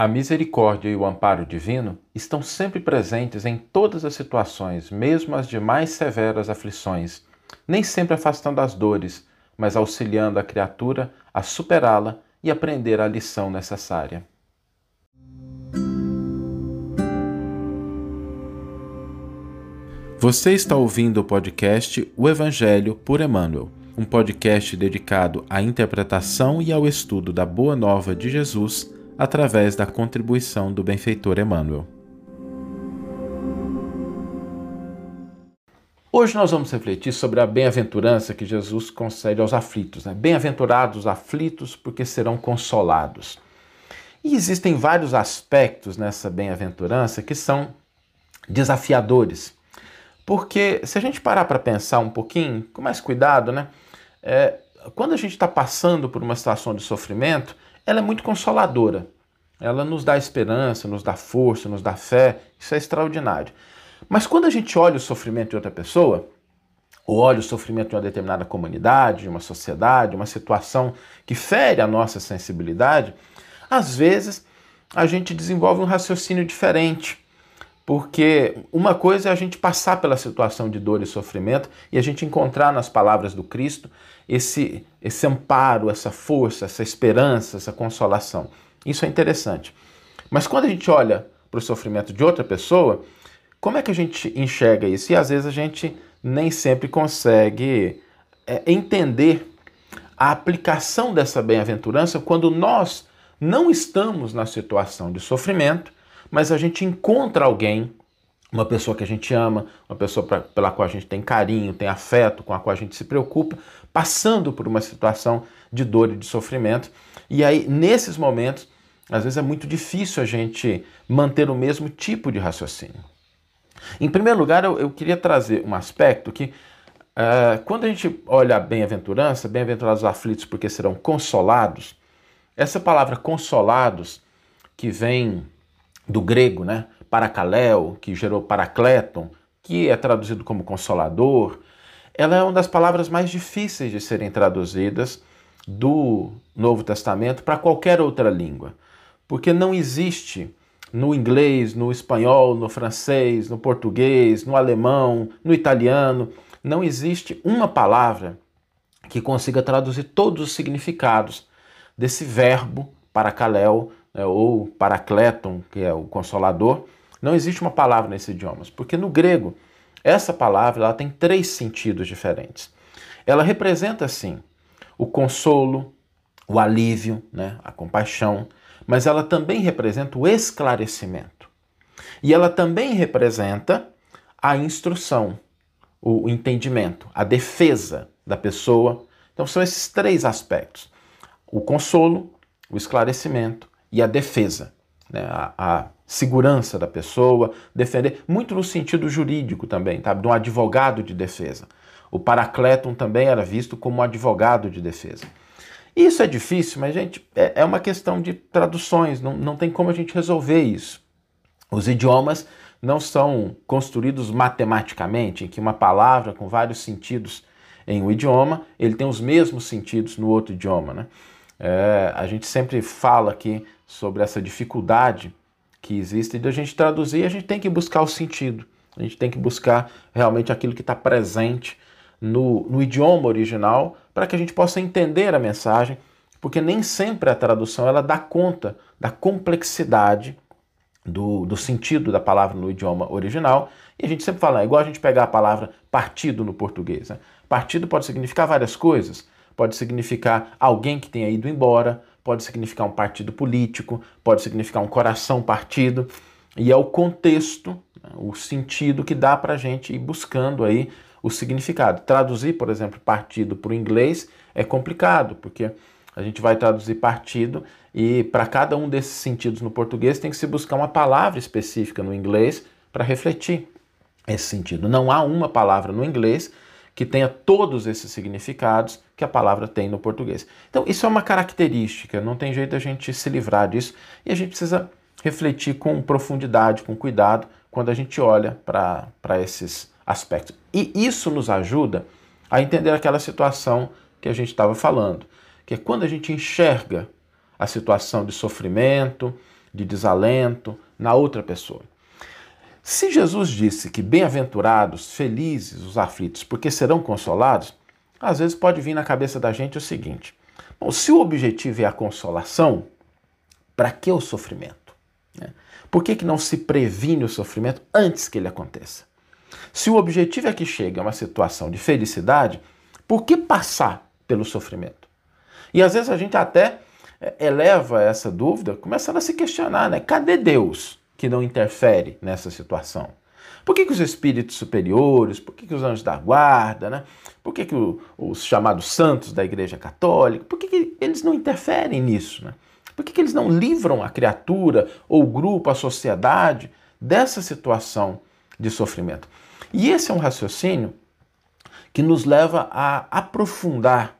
A misericórdia e o amparo divino estão sempre presentes em todas as situações, mesmo as de mais severas aflições, nem sempre afastando as dores, mas auxiliando a criatura a superá-la e aprender a lição necessária. Você está ouvindo o podcast O Evangelho por Emmanuel, um podcast dedicado à interpretação e ao estudo da Boa Nova de Jesus através da contribuição do benfeitor Emmanuel. Hoje nós vamos refletir sobre a bem-aventurança que Jesus concede aos aflitos. Né? Bem-aventurados os aflitos, porque serão consolados. E existem vários aspectos nessa bem-aventurança que são desafiadores. Porque se a gente parar para pensar um pouquinho, com mais cuidado, né? É, quando a gente está passando por uma situação de sofrimento, ela é muito consoladora. Ela nos dá esperança, nos dá força, nos dá fé. Isso é extraordinário. Mas quando a gente olha o sofrimento de outra pessoa, ou olha o sofrimento de uma determinada comunidade, de uma sociedade, uma situação que fere a nossa sensibilidade, às vezes a gente desenvolve um raciocínio diferente. Porque uma coisa é a gente passar pela situação de dor e sofrimento e a gente encontrar nas palavras do Cristo esse, esse amparo, essa força, essa esperança, essa consolação. Isso é interessante. Mas quando a gente olha para o sofrimento de outra pessoa, como é que a gente enxerga isso? E às vezes a gente nem sempre consegue é, entender a aplicação dessa bem-aventurança quando nós não estamos na situação de sofrimento mas a gente encontra alguém, uma pessoa que a gente ama, uma pessoa pra, pela qual a gente tem carinho, tem afeto, com a qual a gente se preocupa, passando por uma situação de dor e de sofrimento. E aí, nesses momentos, às vezes é muito difícil a gente manter o mesmo tipo de raciocínio. Em primeiro lugar, eu, eu queria trazer um aspecto que, uh, quando a gente olha a bem-aventurança, bem-aventurados aflitos porque serão consolados, essa palavra consolados, que vem do grego, né? Paracaléu, que gerou Paracleton, que é traduzido como consolador, ela é uma das palavras mais difíceis de serem traduzidas do Novo Testamento para qualquer outra língua, porque não existe no inglês, no espanhol, no francês, no português, no alemão, no italiano, não existe uma palavra que consiga traduzir todos os significados desse verbo paracaléu né, ou paracleton, que é o consolador, não existe uma palavra nesse idioma, porque no grego essa palavra ela tem três sentidos diferentes. Ela representa sim o consolo, o alívio, né, a compaixão, mas ela também representa o esclarecimento. E ela também representa a instrução, o entendimento, a defesa da pessoa. Então são esses três aspectos: o consolo, o esclarecimento e a defesa, né? a, a, segurança da pessoa, defender, muito no sentido jurídico também, tá? de um advogado de defesa. O Paracleton também era visto como advogado de defesa. Isso é difícil, mas, gente, é, é uma questão de traduções, não, não tem como a gente resolver isso. Os idiomas não são construídos matematicamente, em que uma palavra com vários sentidos em um idioma, ele tem os mesmos sentidos no outro idioma. Né? É, a gente sempre fala aqui sobre essa dificuldade que existe de a gente traduzir, a gente tem que buscar o sentido, a gente tem que buscar realmente aquilo que está presente no, no idioma original para que a gente possa entender a mensagem, porque nem sempre a tradução ela dá conta da complexidade do, do sentido da palavra no idioma original. E a gente sempre fala, é igual a gente pegar a palavra partido no português. Né? Partido pode significar várias coisas. Pode significar alguém que tenha ido embora, pode significar um partido político, pode significar um coração partido, e é o contexto, né, o sentido que dá para a gente ir buscando aí o significado. Traduzir, por exemplo, partido para o inglês é complicado, porque a gente vai traduzir partido e para cada um desses sentidos no português tem que se buscar uma palavra específica no inglês para refletir esse sentido. Não há uma palavra no inglês que tenha todos esses significados que a palavra tem no português. Então, isso é uma característica, não tem jeito a gente se livrar disso e a gente precisa refletir com profundidade, com cuidado, quando a gente olha para esses aspectos. E isso nos ajuda a entender aquela situação que a gente estava falando, que é quando a gente enxerga a situação de sofrimento, de desalento na outra pessoa. Se Jesus disse que bem-aventurados, felizes os aflitos, porque serão consolados, às vezes pode vir na cabeça da gente o seguinte: bom, se o objetivo é a consolação, para que o sofrimento? Né? Por que, que não se previne o sofrimento antes que ele aconteça? Se o objetivo é que chegue a uma situação de felicidade, por que passar pelo sofrimento? E às vezes a gente até é, eleva essa dúvida, começando a se questionar, né? Cadê Deus que não interfere nessa situação? Por que, que os espíritos superiores, por que, que os anjos da guarda, né? por que, que o, os chamados santos da Igreja Católica, por que, que eles não interferem nisso? Né? Por que, que eles não livram a criatura, ou o grupo, a sociedade dessa situação de sofrimento? E esse é um raciocínio que nos leva a aprofundar,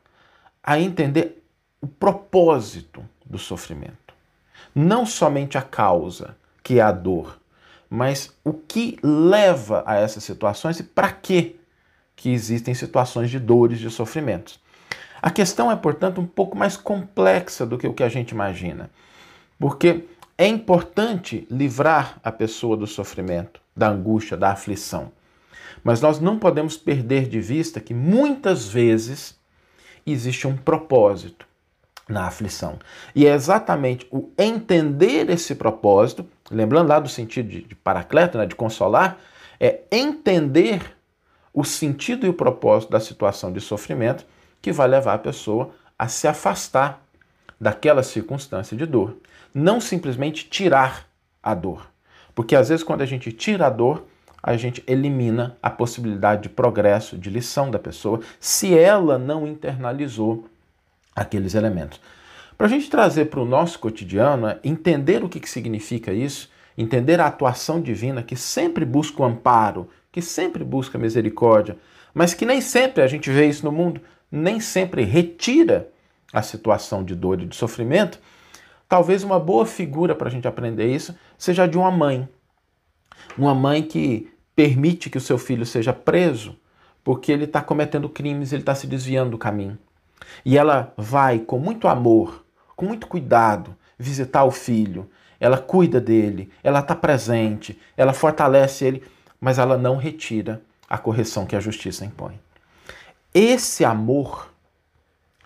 a entender o propósito do sofrimento. Não somente a causa, que é a dor, mas o que leva a essas situações e para que que existem situações de dores, de sofrimentos. A questão é, portanto, um pouco mais complexa do que o que a gente imagina, porque é importante livrar a pessoa do sofrimento, da angústia, da aflição. Mas nós não podemos perder de vista que muitas vezes existe um propósito na aflição. E é exatamente o entender esse propósito, lembrando lá do sentido de, de paracleto, né, de consolar, é entender o sentido e o propósito da situação de sofrimento que vai levar a pessoa a se afastar daquela circunstância de dor. Não simplesmente tirar a dor. Porque às vezes, quando a gente tira a dor, a gente elimina a possibilidade de progresso, de lição da pessoa, se ela não internalizou aqueles elementos. Para a gente trazer para o nosso cotidiano, é entender o que, que significa isso, entender a atuação divina que sempre busca o amparo, que sempre busca a misericórdia, mas que nem sempre a gente vê isso no mundo, nem sempre retira a situação de dor e de sofrimento. Talvez uma boa figura para a gente aprender isso seja de uma mãe. Uma mãe que permite que o seu filho seja preso porque ele está cometendo crimes, ele está se desviando do caminho. E ela vai com muito amor, com muito cuidado, visitar o filho. Ela cuida dele, ela está presente, ela fortalece ele, mas ela não retira a correção que a justiça impõe. Esse amor,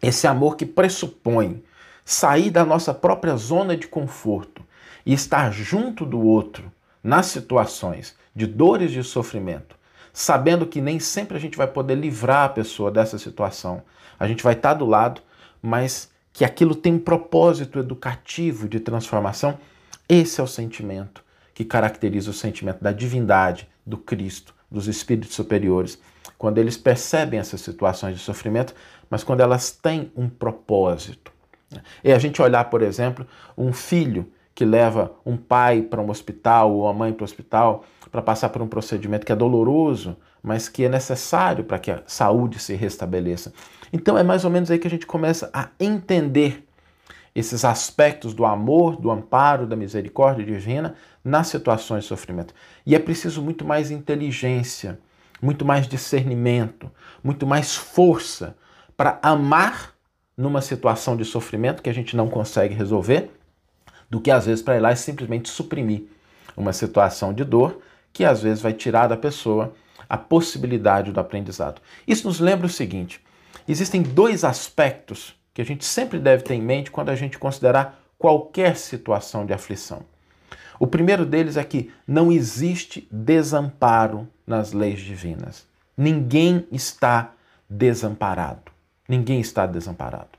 esse amor que pressupõe sair da nossa própria zona de conforto e estar junto do outro nas situações de dores e de sofrimento, sabendo que nem sempre a gente vai poder livrar a pessoa dessa situação, a gente vai estar do lado, mas que aquilo tem um propósito educativo de transformação. Esse é o sentimento que caracteriza o sentimento da divindade, do Cristo, dos espíritos superiores, quando eles percebem essas situações de sofrimento, mas quando elas têm um propósito. É a gente olhar, por exemplo, um filho que leva um pai para um hospital ou uma mãe para o hospital para passar por um procedimento que é doloroso, mas que é necessário para que a saúde se restabeleça. Então é mais ou menos aí que a gente começa a entender esses aspectos do amor, do amparo, da misericórdia divina nas situações de sofrimento. E é preciso muito mais inteligência, muito mais discernimento, muito mais força para amar numa situação de sofrimento que a gente não consegue resolver, do que às vezes para ir lá e simplesmente suprimir uma situação de dor que às vezes vai tirar da pessoa a possibilidade do aprendizado. Isso nos lembra o seguinte: existem dois aspectos que a gente sempre deve ter em mente quando a gente considerar qualquer situação de aflição. O primeiro deles é que não existe desamparo nas leis divinas. Ninguém está desamparado. Ninguém está desamparado.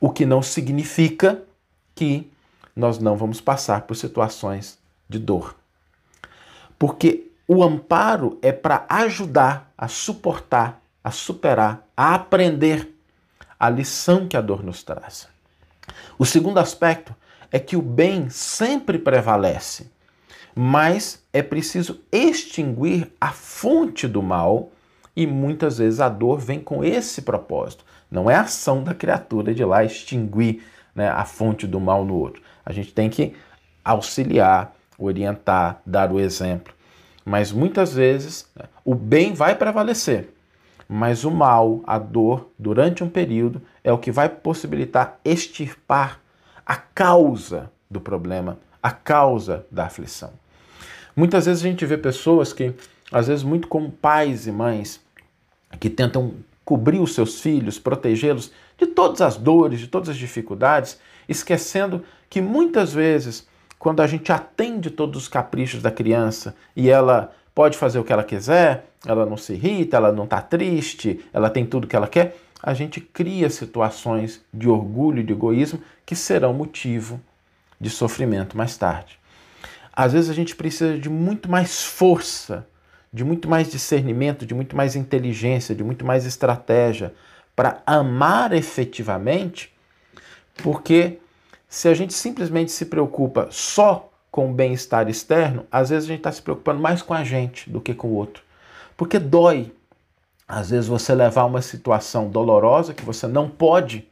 O que não significa que nós não vamos passar por situações de dor. Porque o amparo é para ajudar a suportar, a superar, a aprender a lição que a dor nos traz. O segundo aspecto é que o bem sempre prevalece, mas é preciso extinguir a fonte do mal e muitas vezes a dor vem com esse propósito. Não é a ação da criatura de lá extinguir né, a fonte do mal no outro. A gente tem que auxiliar, orientar, dar o exemplo. Mas muitas vezes né, o bem vai prevalecer, mas o mal, a dor, durante um período, é o que vai possibilitar extirpar a causa do problema, a causa da aflição. Muitas vezes a gente vê pessoas que, às vezes, muito como pais e mães, que tentam cobrir os seus filhos, protegê-los de todas as dores, de todas as dificuldades, esquecendo que muitas vezes, quando a gente atende todos os caprichos da criança e ela pode fazer o que ela quiser, ela não se irrita, ela não está triste, ela tem tudo que ela quer, a gente cria situações de orgulho de egoísmo que serão motivo de sofrimento mais tarde. Às vezes a gente precisa de muito mais força, de muito mais discernimento, de muito mais inteligência, de muito mais estratégia para amar efetivamente, porque se a gente simplesmente se preocupa só com o bem-estar externo, às vezes a gente está se preocupando mais com a gente do que com o outro. Porque dói, às vezes, você levar uma situação dolorosa que você não pode,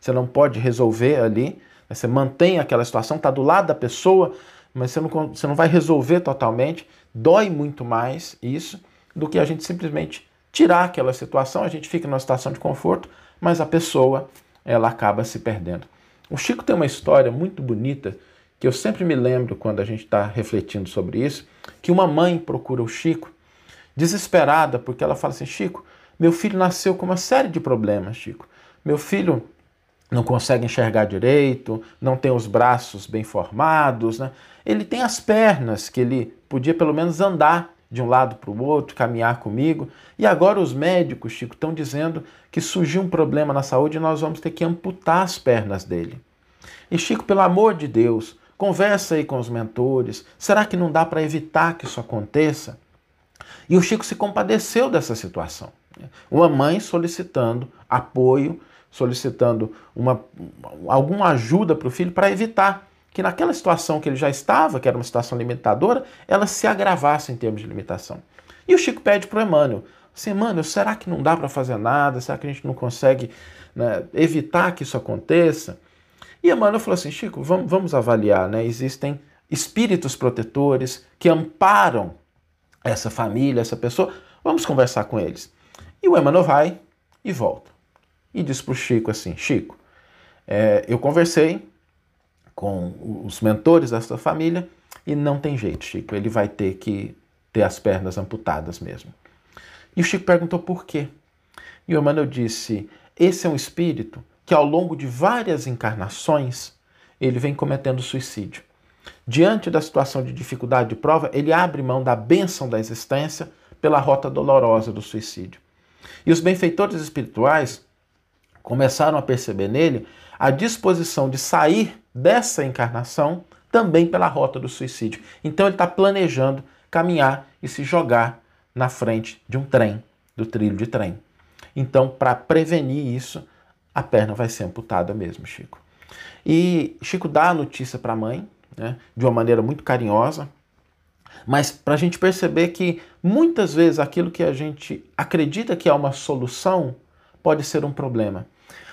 você não pode resolver ali, você mantém aquela situação, está do lado da pessoa, mas você não, você não vai resolver totalmente. Dói muito mais isso do que a gente simplesmente tirar aquela situação, a gente fica numa situação de conforto, mas a pessoa ela acaba se perdendo. O Chico tem uma história muito bonita que eu sempre me lembro quando a gente está refletindo sobre isso, que uma mãe procura o Chico desesperada porque ela fala assim, Chico, meu filho nasceu com uma série de problemas, Chico. Meu filho não consegue enxergar direito, não tem os braços bem formados, né? Ele tem as pernas que ele podia pelo menos andar de um lado para o outro, caminhar comigo. E agora os médicos, Chico, estão dizendo que surgiu um problema na saúde e nós vamos ter que amputar as pernas dele. E Chico, pelo amor de Deus, conversa aí com os mentores. Será que não dá para evitar que isso aconteça? E o Chico se compadeceu dessa situação. Uma mãe solicitando apoio, solicitando uma, alguma ajuda para o filho para evitar que naquela situação que ele já estava, que era uma situação limitadora, ela se agravasse em termos de limitação. E o Chico pede para o Emmanuel, assim, Emmanuel, será que não dá para fazer nada? Será que a gente não consegue né, evitar que isso aconteça? E Emmanuel falou assim, Chico, vamos, vamos avaliar, né? Existem espíritos protetores que amparam essa família, essa pessoa, vamos conversar com eles. E o Emmanuel vai e volta. E diz para o Chico assim, Chico, é, eu conversei com os mentores dessa família e não tem jeito, Chico. Ele vai ter que ter as pernas amputadas mesmo. E o Chico perguntou por quê. E o Emmanuel disse: esse é um espírito que ao longo de várias encarnações ele vem cometendo suicídio. Diante da situação de dificuldade de prova, ele abre mão da bênção da existência pela rota dolorosa do suicídio. E os benfeitores espirituais começaram a perceber nele a disposição de sair dessa encarnação também pela rota do suicídio. Então ele está planejando caminhar e se jogar na frente de um trem, do trilho de trem. Então, para prevenir isso, a perna vai ser amputada mesmo, Chico. E Chico dá a notícia para a mãe, né, de uma maneira muito carinhosa, mas para a gente perceber que muitas vezes aquilo que a gente acredita que é uma solução pode ser um problema.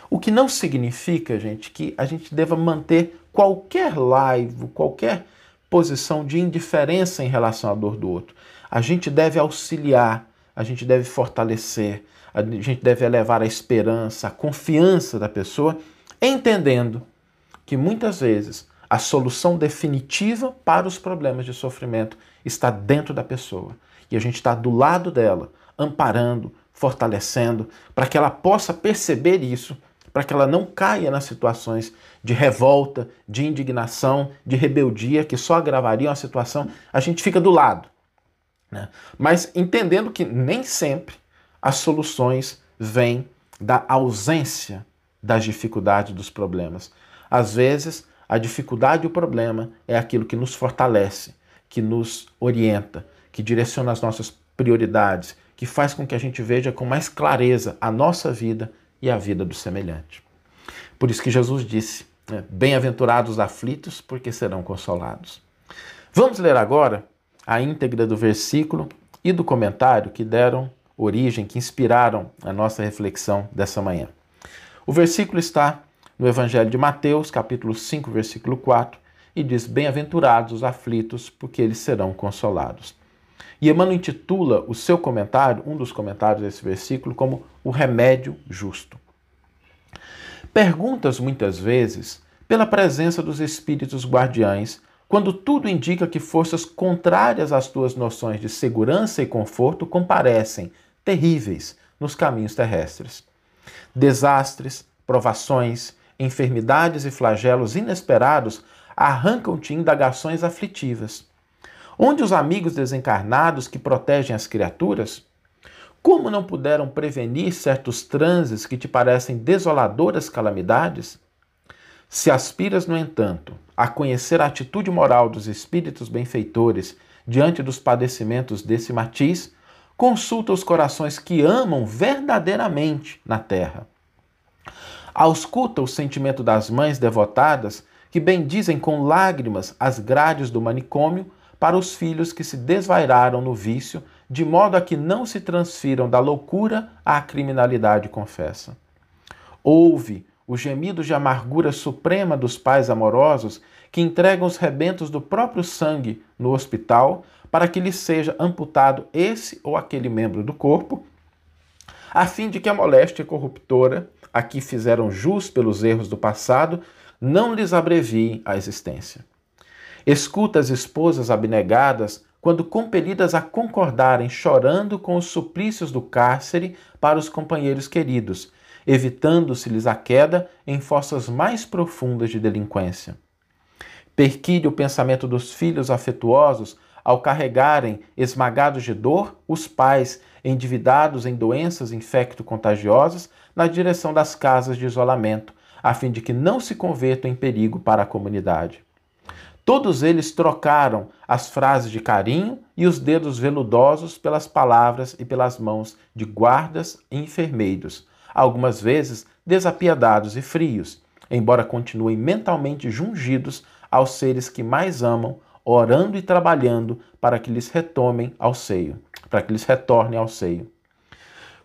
O que não significa, gente, que a gente deva manter qualquer laivo, qualquer posição de indiferença em relação à dor do outro. A gente deve auxiliar, a gente deve fortalecer, a gente deve elevar a esperança, a confiança da pessoa, entendendo que muitas vezes a solução definitiva para os problemas de sofrimento está dentro da pessoa. E a gente está do lado dela, amparando, fortalecendo, para que ela possa perceber isso para que ela não caia nas situações de revolta, de indignação, de rebeldia, que só agravariam a situação, a gente fica do lado. Né? Mas entendendo que nem sempre as soluções vêm da ausência das dificuldades, dos problemas. Às vezes, a dificuldade e o problema é aquilo que nos fortalece, que nos orienta, que direciona as nossas prioridades, que faz com que a gente veja com mais clareza a nossa vida e a vida do semelhante. Por isso que Jesus disse: né, Bem-aventurados os aflitos, porque serão consolados. Vamos ler agora a íntegra do versículo e do comentário que deram origem, que inspiraram a nossa reflexão dessa manhã. O versículo está no Evangelho de Mateus, capítulo 5, versículo 4, e diz: Bem-aventurados os aflitos, porque eles serão consolados. E Emmanuel intitula o seu comentário, um dos comentários desse versículo, como o remédio justo. Perguntas muitas vezes pela presença dos espíritos guardiães quando tudo indica que forças contrárias às tuas noções de segurança e conforto comparecem, terríveis, nos caminhos terrestres. Desastres, provações, enfermidades e flagelos inesperados arrancam-te indagações aflitivas. Onde os amigos desencarnados que protegem as criaturas? Como não puderam prevenir certos transes que te parecem desoladoras calamidades? Se aspiras, no entanto, a conhecer a atitude moral dos espíritos benfeitores diante dos padecimentos desse matiz, consulta os corações que amam verdadeiramente na terra. Ausculta o sentimento das mães devotadas que bendizem com lágrimas as grades do manicômio para os filhos que se desvairaram no vício, de modo a que não se transfiram da loucura à criminalidade confessa. Ouve o gemido de amargura suprema dos pais amorosos que entregam os rebentos do próprio sangue no hospital para que lhes seja amputado esse ou aquele membro do corpo, a fim de que a moléstia corruptora a que fizeram jus pelos erros do passado não lhes abrevie a existência. Escuta as esposas abnegadas quando compelidas a concordarem chorando com os suplícios do cárcere para os companheiros queridos, evitando-se-lhes a queda em fossas mais profundas de delinquência. Perquire o pensamento dos filhos afetuosos ao carregarem, esmagados de dor, os pais endividados em doenças infecto-contagiosas na direção das casas de isolamento, a fim de que não se convertam em perigo para a comunidade. Todos eles trocaram as frases de carinho e os dedos veludosos pelas palavras e pelas mãos de guardas e enfermeiros, algumas vezes desapiedados e frios, embora continuem mentalmente jungidos aos seres que mais amam, orando e trabalhando para que lhes retomem ao seio, para que lhes retornem ao seio.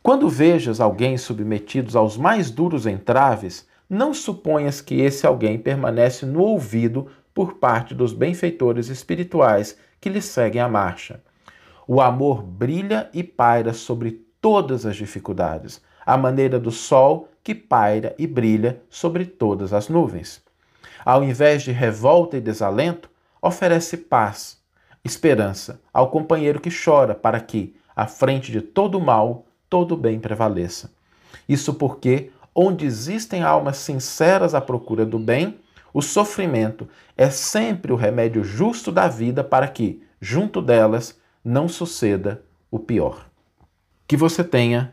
Quando vejas alguém submetidos aos mais duros entraves, não suponhas que esse alguém permanece no ouvido por parte dos benfeitores espirituais que lhe seguem a marcha. O amor brilha e paira sobre todas as dificuldades, à maneira do sol que paira e brilha sobre todas as nuvens. Ao invés de revolta e desalento, oferece paz, esperança ao companheiro que chora para que, à frente de todo o mal, todo o bem prevaleça. Isso porque, onde existem almas sinceras à procura do bem, o sofrimento é sempre o remédio justo da vida para que, junto delas, não suceda o pior. Que você tenha